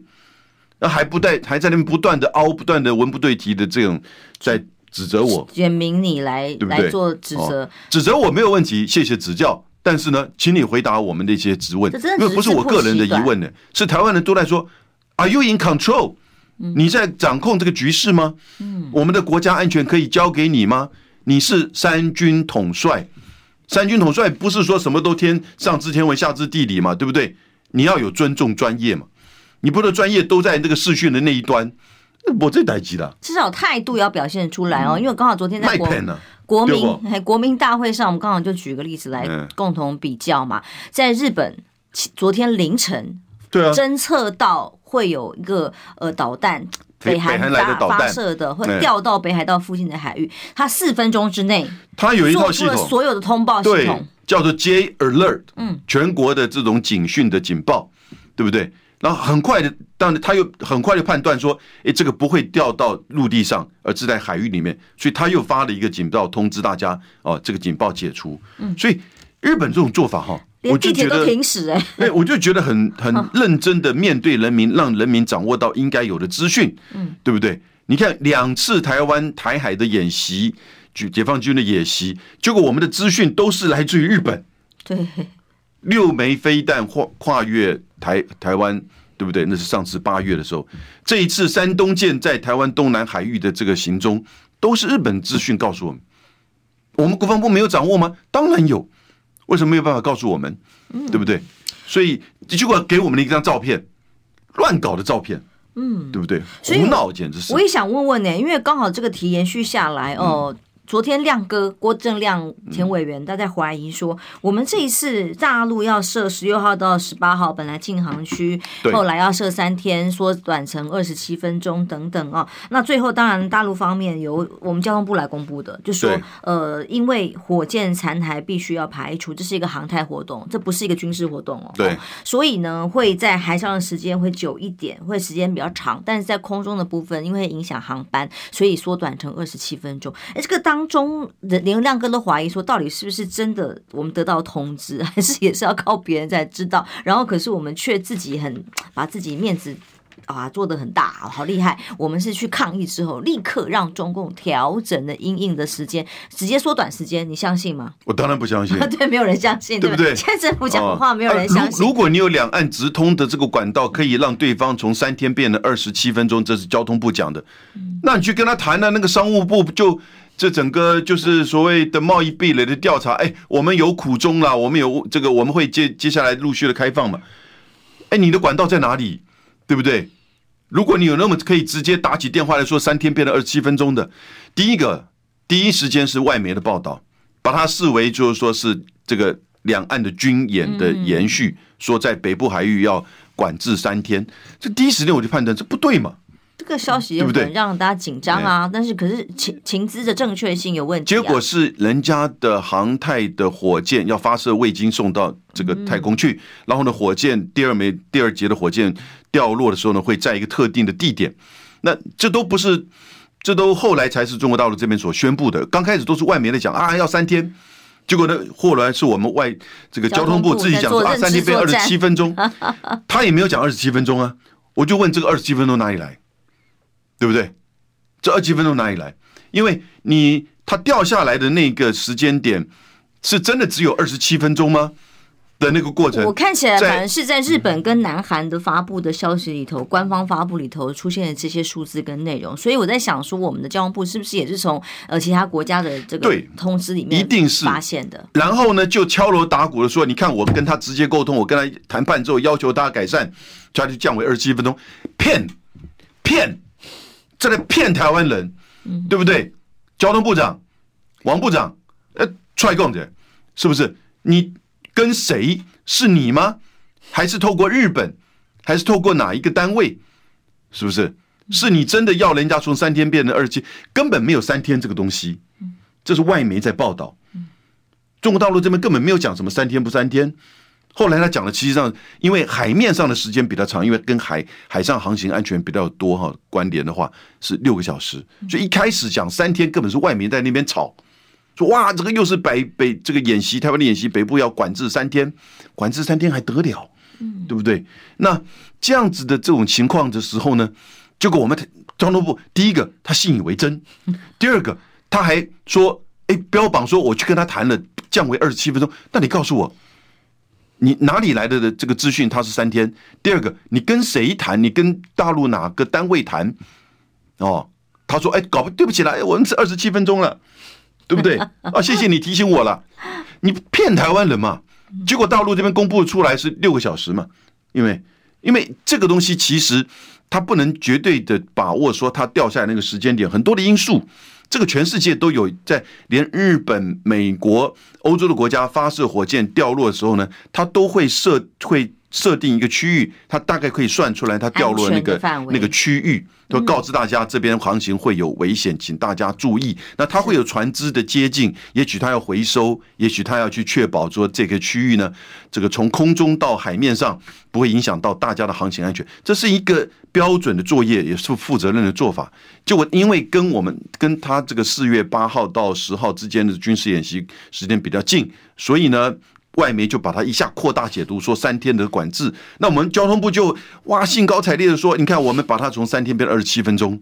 S2: 那还不带还在那边不断的凹，不断的文不对题的这种在指责我，
S1: 点名你来？来做指责，哦，指
S2: 责我没有问题，谢谢指教。但是呢，请你回答我们的一些质问，因为不是我个人的疑问呢，是台湾人都在说，Are you in control？你在掌控这个局势吗？嗯，我们的国家安全可以交给你吗？你是三军统帅，三军统帅不是说什么都天上知天文下知地理嘛，对不对？你要有尊重专业嘛，你不能专业都在那个视讯的那一端，我这待机了。
S1: 至少态度要表现出来哦，因为刚好昨天在国国民国民大会上，我们刚好就举个例子来共同比较嘛，在日本昨天凌晨，对啊，侦测到会有一个呃导弹。北韩来的导弹。发射的，会掉到北海道附近的海域，它四分钟之内，
S2: 它有一套系统，
S1: 所有的通报系统。
S2: 叫做 J Alert，嗯，全国的这种警讯的警报，对不对？然后很快的，当然他又很快的判断说，诶，这个不会掉到陆地上，而是在海域里面，所以他又发了一个警报通知大家，哦，这个警报解除。嗯，所以日本这种做法哈，
S1: 我就觉得停驶哎，
S2: 哎，我就觉得很很认真的面对人民，让人民掌握到应该有的资讯，嗯，对不对？你看两次台湾台海的演习，解解放军的演习，结果我们的资讯都是来自于日本，
S1: 对。
S2: 六枚飞弹跨跨越台台湾，对不对？那是上次八月的时候，这一次山东舰在台湾东南海域的这个行踪，都是日本资讯告诉我们。我们国防部没有掌握吗？当然有，为什么没有办法告诉我们？对不对？所以结果给我们的一张照片，乱搞的照片，嗯，对不对？胡闹简直是。
S1: 我也想问问呢，因为刚好这个题延续下来哦。昨天亮哥郭正亮前委员，他在怀疑说，我们这一次大陆要设十六号到十八号，本来禁航区，后来要设三天，缩短成二十七分钟等等啊。那最后当然大陆方面由我们交通部来公布的，就说呃，因为火箭残骸必须要排除，这是一个航太活动，这不是一个军事活动哦。
S2: 对，
S1: 所以呢会在海上的时间会久一点，会时间比较长，但是在空中的部分因为影响航班，所以缩短成二十七分钟。哎，这个当。当中连亮哥都怀疑说，到底是不是真的？我们得到通知，还是也是要靠别人才知道？然后，可是我们却自己很把自己面子啊做的很大，好厉害！我们是去抗议之后，立刻让中共调整了阴应的时间，直接缩短时间，你相信吗？
S2: 我当然不相信，
S1: 对，没有人相信，对不对？现在政府讲的话，没有人相信。
S2: 如果你有两岸直通的这个管道，可以让对方从三天变成二十七分钟，这是交通部讲的，那你去跟他谈的那个商务部就。这整个就是所谓的贸易壁垒的调查，哎，我们有苦衷啦，我们有这个，我们会接接下来陆续的开放嘛？哎，你的管道在哪里？对不对？如果你有那么可以直接打起电话来说三天变成二十七分钟的，第一个第一时间是外媒的报道，把它视为就是说是这个两岸的军演的延续，说在北部海域要管制三天，这第一时间我就判断这不对嘛。
S1: 这个消息也很让大家紧张啊，但是可是情情资的正确性有问题。
S2: 结果是人家的航太的火箭要发射卫星送到这个太空去，然后呢，火箭第二枚第二节的火箭掉落的时候呢，会在一个特定的地点。那这都不是，这都后来才是中国大陆这边所宣布的。刚开始都是外媒在讲啊，要三天，结果呢，后来是我们外这个交通部自己讲说啊，三天飞二十七分钟，他也没有讲二十七分钟啊。我就问这个二十七分钟哪里来？对不对？这二十七分钟哪里来？因为你它掉下来的那个时间点，是真的只有二十七分钟吗？的那个过程，
S1: 我看起来反而是在日本跟南韩的发布的消息里头，官方发布里头出现的这些数字跟内容。所以我在想说，我们的交通部是不是也是从呃其他国家的这个通知里面一定是发现的？
S2: 然后呢，就敲锣打鼓的说：“你看，我跟他直接沟通，我跟他谈判之后，要求他改善，他就降为二十七分钟，骗骗。”这在骗台湾人，对不对？交通部长王部长，呃，踹共的，是不是？你跟谁？是你吗？还是透过日本？还是透过哪一个单位？是不是？是你真的要人家从三天变成二十七？根本没有三天这个东西，这是外媒在报道。中国大陆这边根本没有讲什么三天不三天。后来他讲的，其实上因为海面上的时间比较长，因为跟海海上航行安全比较多哈关联的话是六个小时，所以一开始讲三天根本是外媒在那边吵，说哇这个又是北北这个演习，台湾的演习，北部要管制三天，管制三天还得了，对不对？那这样子的这种情况的时候呢，结果我们交通部第一个他信以为真，第二个他还说哎标榜说我去跟他谈了降为二十七分钟，那你告诉我。你哪里来的的这个资讯？它是三天。第二个，你跟谁谈？你跟大陆哪个单位谈？哦，他说：“哎，搞不对不起来，我们是二十七分钟了，对不对？啊，谢谢你提醒我了。你骗台湾人嘛？结果大陆这边公布出来是六个小时嘛？因为因为这个东西其实它不能绝对的把握说它掉下来那个时间点，很多的因素。”这个全世界都有，在连日本、美国、欧洲的国家发射火箭掉落的时候呢，它都会设会设定一个区域，它大概可以算出来它掉落那个那个区域，都告知大家这边航行会有危险，请大家注意。那它会有船只的接近，也许它要回收，也许它要去确保说这个区域呢，这个从空中到海面上不会影响到大家的航行安全。这是一个标准的作业，也是负责任的做法。就我因为跟我们跟他这个四月八号到十号之间的军事演习时间比较近，所以呢。外媒就把它一下扩大解读，说三天的管制，那我们交通部就哇兴高采烈的说，你看我们把它从三天变二十七分钟，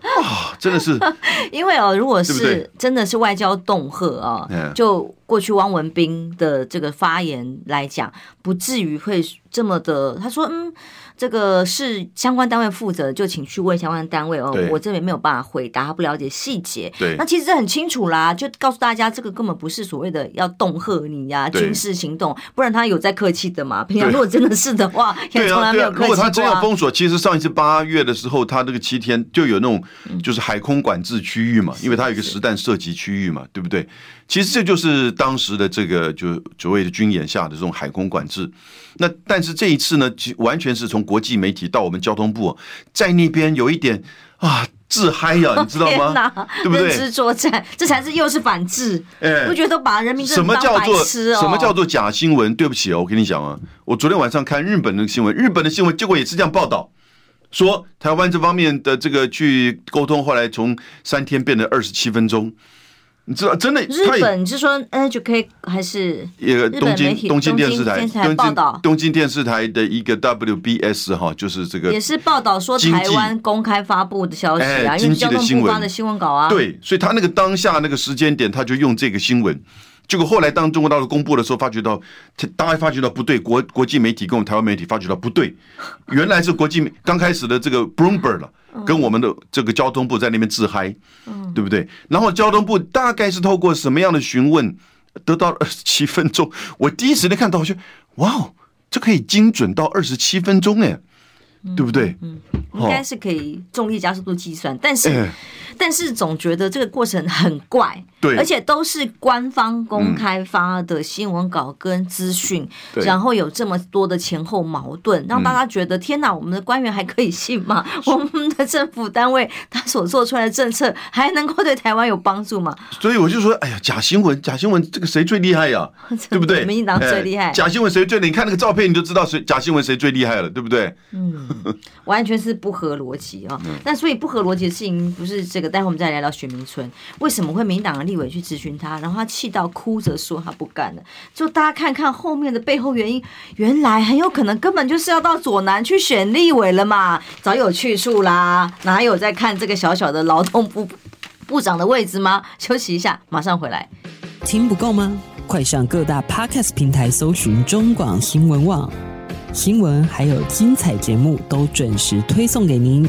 S2: 啊，真的是，
S1: 因为哦，如果是真的是外交恫吓啊，就过去汪文斌的这个发言来讲，不至于会这么的，他说嗯。这个是相关单位负责，就请去问相关单位哦。我这边没有办法回答，他不了解细节。
S2: 对，
S1: 那其实这很清楚啦，就告诉大家，这个根本不是所谓的要恫吓你呀、啊，军事行动，不然他有在客气的嘛。平常如果真的是的话，也从来没有客气过、啊。
S2: 如果他真要封锁，其实上一次八月的时候，他那个七天就有那种就是海空管制区域嘛，因为他有一个实弹射击区域嘛，对不对？其实这就是当时的这个就所谓的军演下的这种海空管制。那但是这一次呢，完全是从国际媒体到我们交通部，在那边有一点啊自嗨呀、啊，你知道吗？对不对？
S1: 认知作战，这才是又是反制。哎，我觉得把人民
S2: 什么叫做什么叫做假新闻？对不起哦，我跟你讲啊，我昨天晚上看日本的新闻，日本的新闻结果也是这样报道，说台湾这方面的这个去沟通，后来从三天变成二十七分钟。你知道真的？
S1: 日本是说 NHK 还是
S2: 一个东京东京电视台东京报道东京电视台的一个 WBS 哈，就是这个
S1: 也是报道说台湾公开发布的消息啊，因为交通部发的新闻稿啊。
S2: 对，所以他那个当下那个时间点，他就用这个新闻。结果后来当中国大陆公布的时候，发觉到大家发觉到不对，国国际媒体跟我们台湾媒体发觉到不对，原来是国际刚开始的这个 Bloomberg 了。跟我们的这个交通部在那边自嗨，嗯，对不对？然后交通部大概是透过什么样的询问，得到二十七分钟。我第一时间看到，我就哇哦，这可以精准到二十七分钟哎，对不对？
S1: 嗯，应该是可以重力加速度计算，但是。但是总觉得这个过程很怪，
S2: 对，
S1: 而且都是官方公开发的新闻稿跟资讯，嗯，然后有这么多的前后矛盾，让大家觉得天哪，我们的官员还可以信吗？我们的政府单位他所做出来的政策还能够对台湾有帮助吗？
S2: 所以我就说，哎呀，假新闻，假新闻，这个谁最厉害呀？对不对？
S1: 民进党最厉害。
S2: 假新闻谁最厉害？你看那个照片，你就知道谁假新闻谁最厉害了，对不对？
S1: 嗯，完全是不合逻辑啊！那所以不合逻辑的事情不是这个。待会我们再聊聊许铭春为什么会民党的立委去质询他，然后他气到哭着说他不干了。就大家看看后面的背后原因，原来很有可能根本就是要到左南去选立委了嘛，早有去处啦，哪有在看这个小小的劳动部部长的位置吗？休息一下，马上回来。
S4: 听不够吗？快上各大 Podcast 平台搜寻中广新闻网新闻，还有精彩节目都准时推送给您。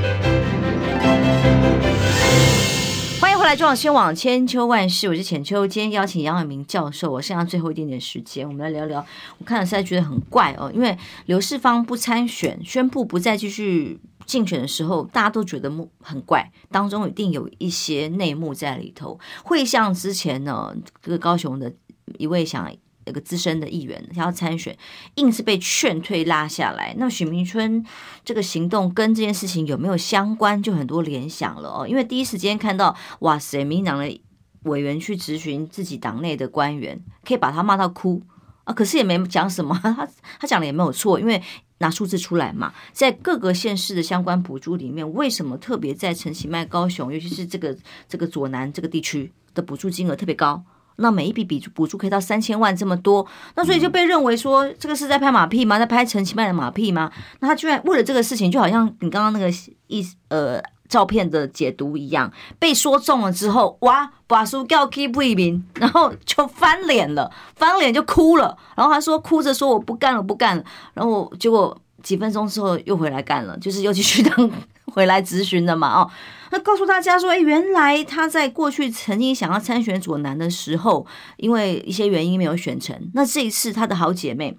S1: 来中广新闻网千秋万世，我是浅秋。今天邀请杨伟明教授，我剩下最后一点点时间，我们来聊聊。我看了现在觉得很怪哦，因为刘世芳不参选，宣布不再继续竞选的时候，大家都觉得很怪，当中一定有一些内幕在里头。会像之前呢，这个高雄的一位想。有个资深的议员想要参选，硬是被劝退拉下来。那许明春这个行动跟这件事情有没有相关？就很多联想了哦。因为第一时间看到，哇塞，民进党的委员去质询自己党内的官员，可以把他骂到哭啊，可是也没讲什么。他他讲的也没有错，因为拿数字出来嘛，在各个县市的相关补助里面，为什么特别在陈其迈高雄，尤其是这个这个左南这个地区的补助金额特别高？那每一笔笔补助可以到三千万这么多，那所以就被认为说这个是在拍马屁吗？在拍陈其迈的马屁吗？那他居然为了这个事情，就好像你刚刚那个意呃照片的解读一样，被说中了之后，哇，把书叫 keep 一名，然后就翻脸了，翻脸就哭了，然后他说哭着说我不干了，不干了，然后结果几分钟之后又回来干了，就是又继续当。回来咨询的嘛，哦，那告诉大家说，哎，原来他在过去曾经想要参选左南的时候，因为一些原因没有选成，那这一次他的好姐妹。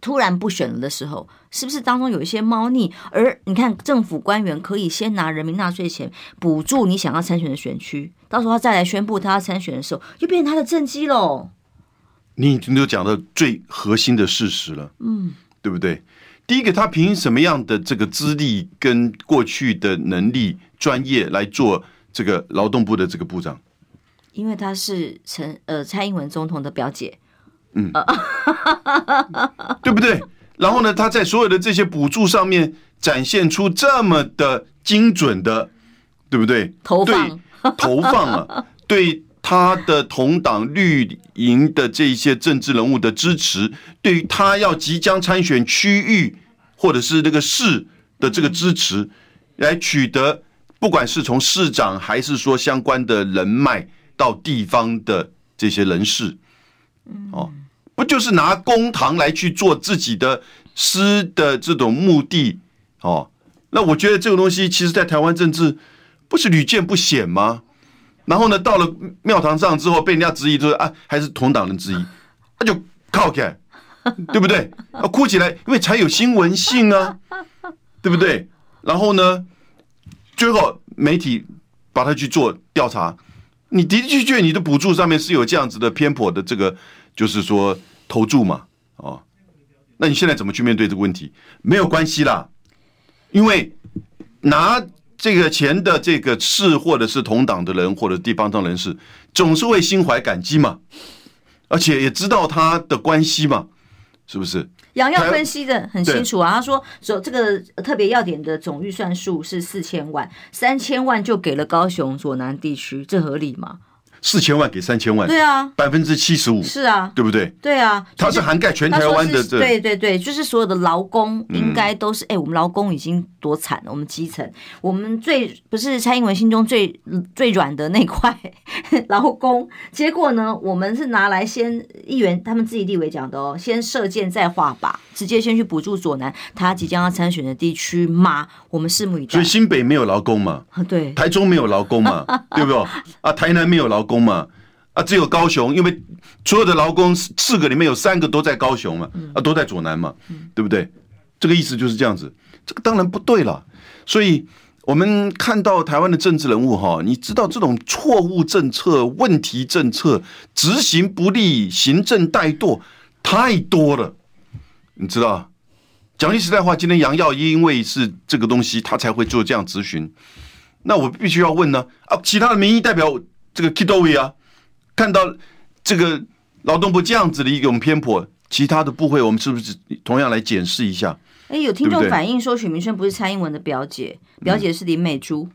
S1: 突然不选了的时候，是不是当中有一些猫腻？而你看，政府官员可以先拿人民纳税钱补助你想要参选的选区，到时候他再来宣布他要参选的时候，就变成他的政绩喽。
S2: 你已经都讲到最核心的事实了，嗯，对不对？第一个，他凭什么样的这个资历跟过去的能力、专业来做这个劳动部的这个部长？
S1: 因为他是陈呃蔡英文总统的表姐。
S2: 嗯，对不对？然后呢，他在所有的这些补助上面展现出这么的精准的，对不对？
S1: 投放
S2: 对投放啊，对他的同党绿营的这些政治人物的支持，对于他要即将参选区域或者是那个市的这个支持，来取得不管是从市长还是说相关的人脉到地方的这些人士，哦。不就是拿公堂来去做自己的私的这种目的哦？那我觉得这个东西，其实在台湾政治不是屡见不鲜吗？然后呢，到了庙堂上之后，被人家质疑，就是啊，还是同党人质疑，那就靠开，对不对？啊，哭起来，因为才有新闻性啊，对不对？然后呢，最后媒体把他去做调查，你的的确确你的补助上面是有这样子的偏颇的这个。就是说投注嘛，哦，那你现在怎么去面对这个问题？没有关系啦，因为拿这个钱的这个是或者是同党的人或者地方上人士，总是会心怀感激嘛，而且也知道他的关系嘛，是不是？
S1: 杨耀分析的很清楚啊，他说说这个特别要点的总预算数是四千万，三千万就给了高雄左南地区，这合理吗？
S2: 四千万给三千万，
S1: 对啊，
S2: 百分之七十五，
S1: 是啊，
S2: 对不对？
S1: 对啊，
S2: 它是涵盖全台湾的，
S1: 对对对，就是所有的劳工应该都是，哎，我们劳工已经多惨了，我们基层，我们最不是蔡英文心中最最软的那块 劳工，结果呢，我们是拿来先议员他们自己立委讲的哦，先射箭再画靶，直接先去补助左南他即将要参选的地区嘛，我们拭目以待。
S2: 所以新北没有劳工嘛？
S1: 对，
S2: 台中没有劳工嘛？对不对？啊，台南没有劳工。工嘛啊，只有高雄，因为所有的劳工四个里面有三个都在高雄嘛，啊，都在左南嘛，对不对？这个意思就是这样子，这个当然不对了。所以我们看到台湾的政治人物哈，你知道这种错误政策、问题政策执行不力、行政怠惰太多了，你知道？讲句实在话，今天杨耀因为是这个东西，他才会做这样咨询。那我必须要问呢啊，其他的民意代表。这个 Kidowi 啊，看到这个劳动部这样子的一种偏颇，其他的部会我们是不是同样来检视一下？
S1: 哎，有听众反映说许明春不是蔡英文的表姐，表姐是林美珠，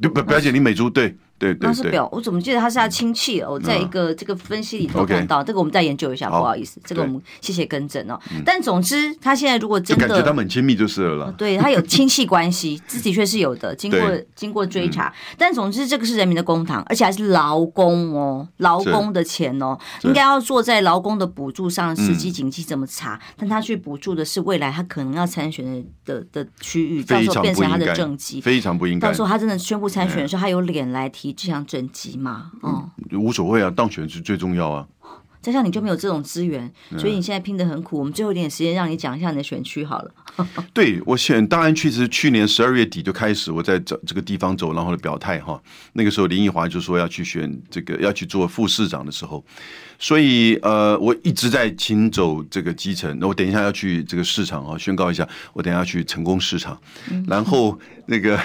S2: 对不？表姐林美珠对。对，对，对，
S1: 他是表，我怎么记得他是他亲戚哦？在一个这个分析里头看到，这个我们再研究一下，不好意思，这个我们谢谢更正哦。但总之，他现在如果真的，
S2: 就感觉他们很亲密就是了。
S1: 对，他有亲戚关系，这的确是有的，经过经过追查。但总之，这个是人民的公堂，而且还是劳工哦，劳工的钱哦，应该要坐在劳工的补助上，实际经济怎么查？但他去补助的是未来他可能要参选的的的区域，到时候变成他的政绩，
S2: 非常不应该。
S1: 到时候他真的宣布参选的时候，他有脸来提。这项政绩嘛，哦、
S2: 嗯，无所谓啊，当选是最重要啊。
S1: 加上你就没有这种资源，所以你现在拼得很苦。我们最后一点时间，让你讲一下你的选区好了。
S2: 对，我选大安区是去年十二月底就开始，我在这这个地方走，然后的表态哈。那个时候林奕华就说要去选这个，要去做副市长的时候，所以呃，我一直在勤走这个基层。那我等一下要去这个市场啊，宣告一下，我等一下去成功市场，然后那个。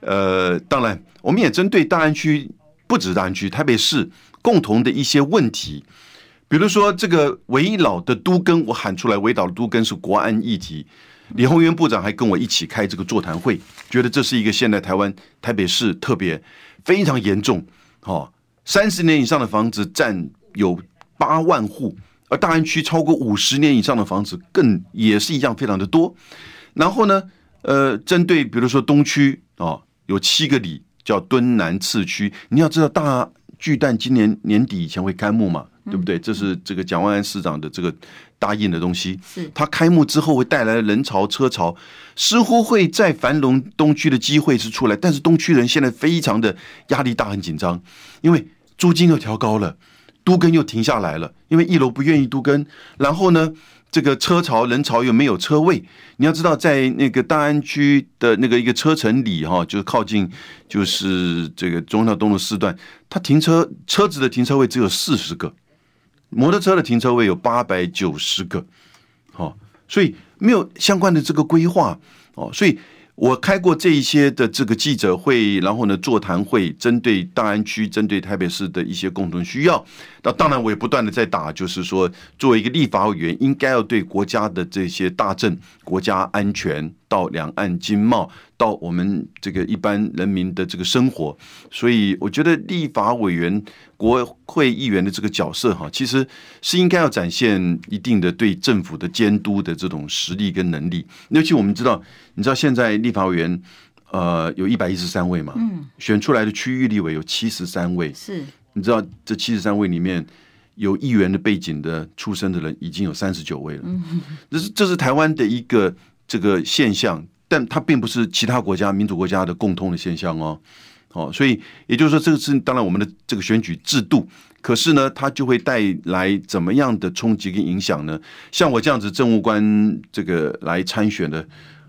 S2: 呃，当然，我们也针对大安区，不止大安区，台北市共同的一些问题，比如说这个围老的都更，我喊出来，围岛的都更是国安议题。李鸿源部长还跟我一起开这个座谈会，觉得这是一个现在台湾台北市特别非常严重，哦，三十年以上的房子占有八万户，而大安区超过五十年以上的房子更也是一样非常的多。然后呢，呃，针对比如说东区哦。有七个里叫敦南次区，你要知道大巨蛋今年年底以前会开幕嘛，对不对？这是这个蒋万安市长的这个答应的东西。
S1: 是，
S2: 他开幕之后会带来人潮车潮，似乎会再繁荣东区的机会是出来，但是东区人现在非常的压力大，很紧张，因为租金又调高了，都更又停下来了，因为一楼不愿意都更，然后呢？这个车潮人潮又没有车位，你要知道，在那个大安区的那个一个车城里哈，就是靠近就是这个中山东路四段，它停车车子的停车位只有四十个，摩托车的停车位有八百九十个，好，所以没有相关的这个规划。哦，所以。我开过这一些的这个记者会，然后呢座谈会，针对大安区、针对台北市的一些共同需要。那当然，我也不断的在打，就是说，作为一个立法委员，应该要对国家的这些大政、国家安全到两岸经贸。到我们这个一般人民的这个生活，所以我觉得立法委员、国会议员的这个角色哈，其实是应该要展现一定的对政府的监督的这种实力跟能力。尤其我们知道，你知道现在立法委员呃有一百一十三位嘛，嗯，选出来的区域立委有七十三位，
S1: 是，
S2: 你知道这七十三位里面有议员的背景的出身的人已经有三十九位了，嗯，这是这是台湾的一个这个现象。但它并不是其他国家民主国家的共通的现象哦，哦，所以也就是说，这个是当然我们的这个选举制度，可是呢，它就会带来怎么样的冲击跟影响呢？像我这样子政务官这个来参选的，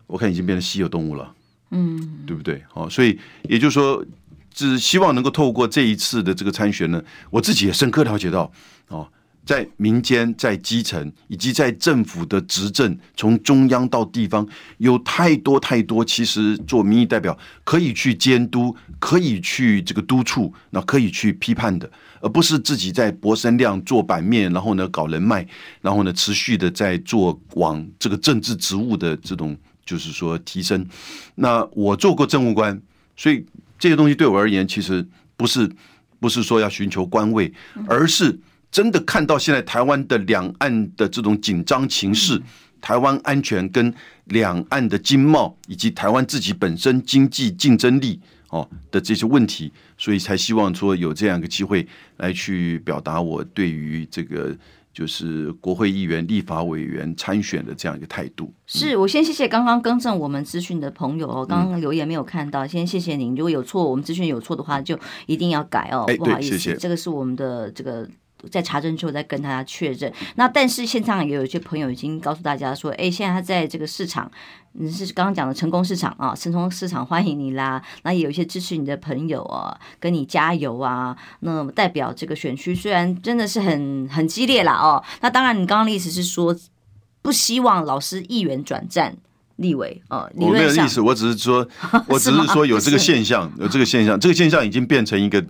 S2: 我看已经变成稀有动物了，嗯，对不对？哦，所以也就是说，只希望能够透过这一次的这个参选呢，我自己也深刻了解到，哦。在民间、在基层以及在政府的执政，从中央到地方，有太多太多。其实做民意代表可以去监督，可以去这个督促，那可以去批判的，而不是自己在博声量、做版面，然后呢搞人脉，然后呢持续的在做往这个政治职务的这种，就是说提升。那我做过政务官，所以这些东西对我而言，其实不是不是说要寻求官位，而是。真的看到现在台湾的两岸的这种紧张情势，台湾安全跟两岸的经贸以及台湾自己本身经济竞争力哦的这些问题，所以才希望说有这样一个机会来去表达我对于这个就是国会议员、立法委员参选的这样一个态度。
S1: 是我先谢谢刚刚更正我们资讯的朋友哦，刚刚留言没有看到，先谢谢您。如果有错，我们资讯有错的话，就一定要改哦，不好意思，谢谢，这个是我们的这个。在查证之后再跟大家确认。那但是现场也有一些朋友已经告诉大家说，哎，现在他在这个市场，你是刚刚讲的成功市场啊，成功市场欢迎你啦。那也有一些支持你的朋友啊，跟你加油啊。那代表这个选区虽然真的是很很激烈啦哦。那当然，你刚刚的意思是说，不希望老师议员转战立委哦。
S2: 我没有意思，我只是说，我 只是说有这个现象，有这个现象，这个现象已经变成一个。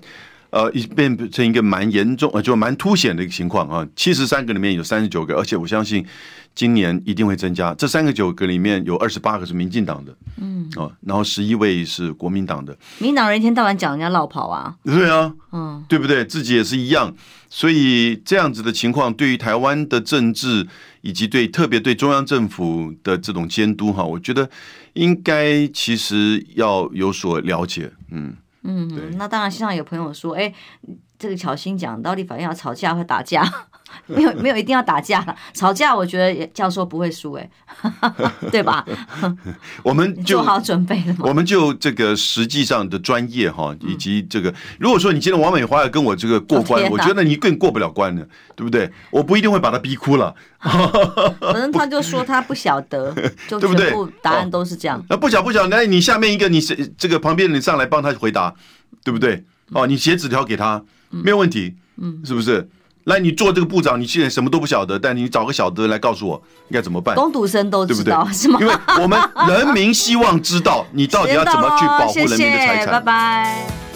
S2: 呃，已变成一个蛮严重，呃，就蛮凸显的一个情况啊。七十三个里面有三十九个，而且我相信今年一定会增加。这三个九个里面有二十八个是民进党的，嗯，哦，然后十一位是国民党的。
S1: 民党人一天到晚讲人家落跑啊，
S2: 对啊，嗯，对不对？自己也是一样。所以这样子的情况，对于台湾的政治以及对特别对中央政府的这种监督，哈，我觉得应该其实要有所了解，嗯。
S1: 嗯，那当然，现场有朋友说，哎，这个巧心讲到立法院要吵架会打架，没有没有一定要打架了，吵架我觉得教授不会输，哎，对吧？
S2: 我们就
S1: 做好准备了吗？
S2: 我们就这个实际上的专业哈，以及这个，如果说你今天王美花要跟我这个过关，我觉得你更过不了关了，对不对？我不一定会把他逼哭了，
S1: 反正他就说他不晓得，就全部答案都是这样。
S2: 那不晓不晓，那你下面一个你是这个旁边你上来帮他回答，对不对？哦，你写纸条给他没有问题，嗯，是不是？来，你做这个部长，你现在什么都不晓得，但你找个晓得来告诉我应该怎么办。
S1: 工读生都知道，对不对？是吗？
S2: 因为我们人民希望知道你到底要怎么去保护人民的财产。谢谢，拜拜。